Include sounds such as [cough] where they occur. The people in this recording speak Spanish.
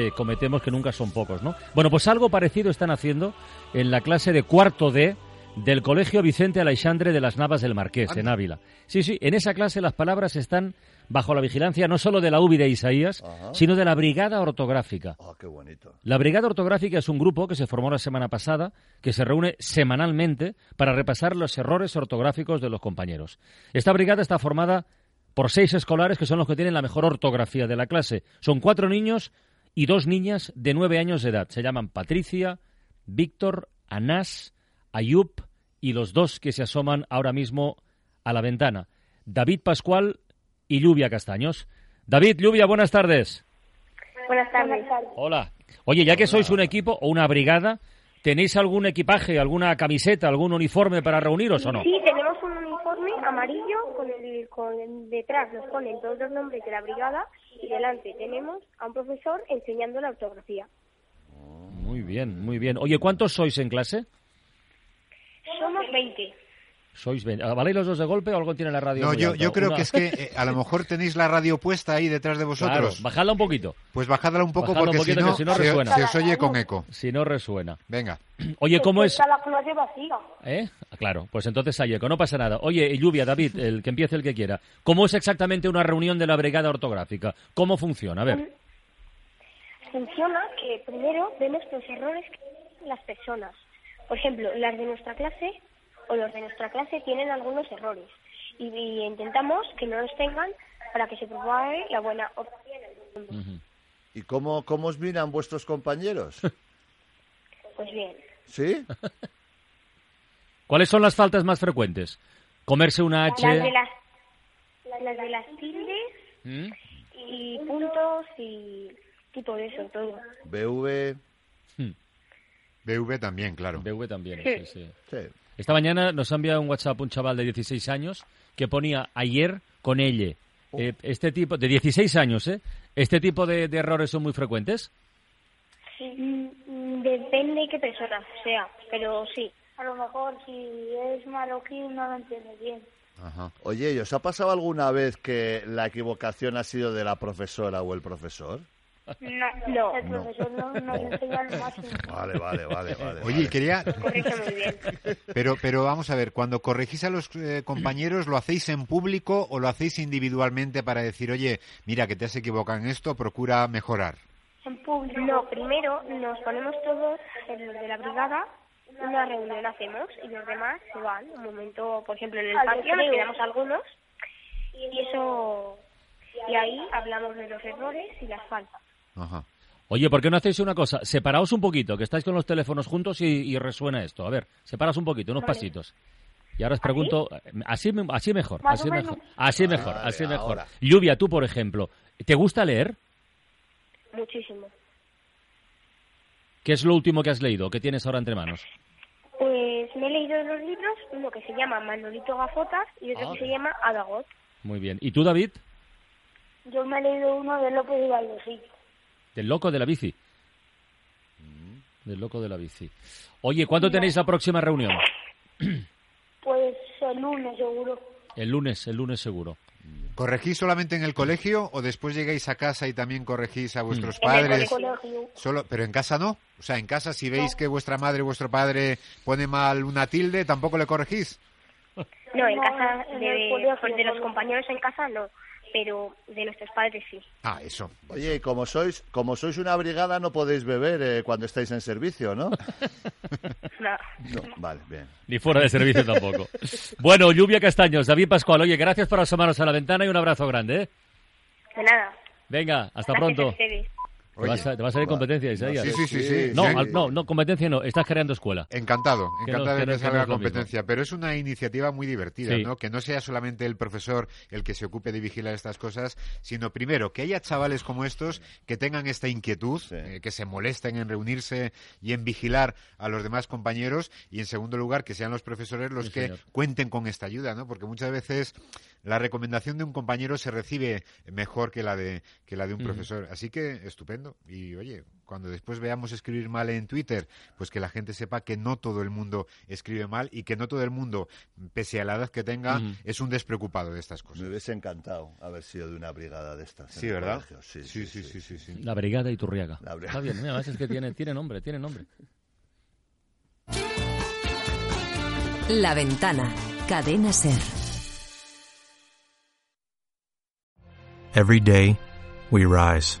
Eh, cometemos que nunca son pocos, ¿no? Bueno, pues algo parecido están haciendo en la clase de cuarto D del Colegio Vicente Aleixandre de las Navas del Marqués, en Ávila. Sí, sí, en esa clase las palabras están bajo la vigilancia no solo de la UBI de Isaías, sino de la Brigada Ortográfica. Ah, qué bonito. La Brigada Ortográfica es un grupo que se formó la semana pasada, que se reúne semanalmente para repasar los errores ortográficos de los compañeros. Esta brigada está formada por seis escolares que son los que tienen la mejor ortografía de la clase. Son cuatro niños y dos niñas de nueve años de edad. Se llaman Patricia, Víctor, Anás, Ayub y los dos que se asoman ahora mismo a la ventana. David Pascual y Lluvia Castaños. David, Lluvia, buenas tardes. Buenas tardes. Hola. Oye, ya que sois un equipo o una brigada, ¿tenéis algún equipaje, alguna camiseta, algún uniforme para reuniros o no? Sí, tenemos un uniforme amarillo con el, con el- detrás nos ponen todos los nombres de la brigada y delante tenemos a un profesor enseñando la ortografía. Muy bien, muy bien. Oye, ¿cuántos sois en clase? Somos 20. Sois 20. Ah, ¿Valéis los dos de golpe o algo tiene la radio? No, yo, yo creo Una- que es que eh, a lo mejor tenéis la radio puesta ahí detrás de [laughs] Claro, vosotros. bajadla un poquito. Pues bajadla un poco Bajadla un porque poquito, si, no, si no se- resuena. se os oye con eco. Si no resuena. Venga. [clears throat] Oye, ¿cómo es? Está la clase vacía. ¿Eh? Ah, Claro, pues entonces hay eco, no pasa nada. Oye, Lluvia, David, el que empiece el que quiera. ¿Cómo es exactamente una reunión de la brigada ortográfica? ¿Cómo funciona? A ver. Funciona que primero vemos los errores que tienen las personas. Por ejemplo, las de nuestra clase o los de nuestra clase tienen algunos errores y, y intentamos que no los tengan para que se propague la buena opción. ¿Y cómo, cómo os miran vuestros compañeros? [laughs] Pues bien, ¿Sí? [laughs] ¿Cuáles son las faltas más frecuentes? Comerse una H. las de las, las de las tildes ¿Mm? y puntos y tipo de eso, todo. BV. BV también, claro. BV también, sí, sí. Sí. Esta mañana nos ha enviado un WhatsApp un chaval de 16 años que ponía ayer con elle. Eh, este tipo, de 16 años, ¿eh? ¿Este tipo de, de errores son muy frecuentes? Mm, Depende de qué persona sea, pero sí. A lo mejor si es marroquí no lo entiende bien. Ajá. Oye, ¿y os ha pasado alguna vez que la equivocación ha sido de la profesora o el profesor? No, no. El No. profesor no nos enseña al máximo. Vale, vale, vale, vale. Oye, vale. quería... Corrige muy bien. Pero, pero vamos a ver, cuando corregís a los eh, compañeros, ¿lo hacéis en público o lo hacéis individualmente para decir, oye, mira que te has equivocado en esto, procura mejorar? En público. No, primero nos ponemos todos, en los de la brigada, una reunión hacemos y los demás se van. Un momento, por ejemplo, en el patio nos quedamos algunos y eso... Y ahí hablamos de los errores y las faltas. Ajá. Oye, ¿por qué no hacéis una cosa? Separaos un poquito, que estáis con los teléfonos juntos y, y resuena esto. A ver, separaos un poquito, unos pasitos. Y ahora os pregunto, así, así mejor, Más así mejor, así mejor, así mejor. ahora. Lluvia, tú, por ejemplo, ¿te gusta leer? Muchísimo. ¿Qué es lo último que has leído, que tienes ahora entre manos? Pues me he leído dos libros, uno que se llama Manolito Gafotas y otro Ah. que se llama Adagot. Muy bien. ¿Y tú, David? Yo me he leído uno de López y Valdosí. Del loco de la bici. Del loco de la bici. Oye, ¿cuándo tenéis la próxima reunión? [clears throat] Pues el lunes seguro. El lunes, el lunes seguro. ¿Corregís solamente en el colegio o después llegáis a casa y también corregís a vuestros En el padres? colegio. Solo, pero en casa no. O sea, en casa si veis que vuestra madre o vuestro padre pone mal una tilde, tampoco le corregís. No, en No, casa en de, el colegio, pues de los compañeros en casa no, pero de nuestros padres sí. Ah, eso. Oye, y como sois, como sois una brigada no podéis beber eh, cuando estáis en servicio, ¿no? [laughs] No. No, Vale, bien. Ni fuera de servicio tampoco. Bueno, Lluvia Castaños, David Pascual, oye, gracias por asomaros a la ventana y un abrazo grande, ¿eh? De nada. Venga, hasta Gracias a pronto. Te va, a, te va a salir competencia, Isaías. Sí, sí, sí. sí. No, Sí. al- no, no, competencia no. Estás creando escuela. Encantado, Que encantado no- de que que no competencia, pero es una iniciativa muy divertida, Sí. ¿no? Que no sea solamente el profesor el que se ocupe de vigilar estas cosas, sino primero que haya chavales como estos que tengan esta inquietud, Sí. eh, que se molesten en reunirse y en vigilar a los demás compañeros, y en segundo lugar que sean los profesores los Sí, que señor. cuenten con esta ayuda, ¿no? Porque muchas veces la recomendación de un compañero se recibe mejor que la de que la de un profesor, así que estupendo. Y oye, cuando después veamos escribir mal en Twitter, pues que la gente sepa que no todo el mundo escribe mal y que no todo el mundo, pese a la edad que tenga, es un despreocupado de estas Me cosas. hubiese encantado haber sido de una brigada de estas. Sí, ¿verdad? Sí, Sí, sí, sí, sí, sí. La Brigada Iturriaga. La Brigada. Está bien, mira, es que tiene, tiene nombre, tiene nombre. La ventana. Cadena Ser. Every day, we rise,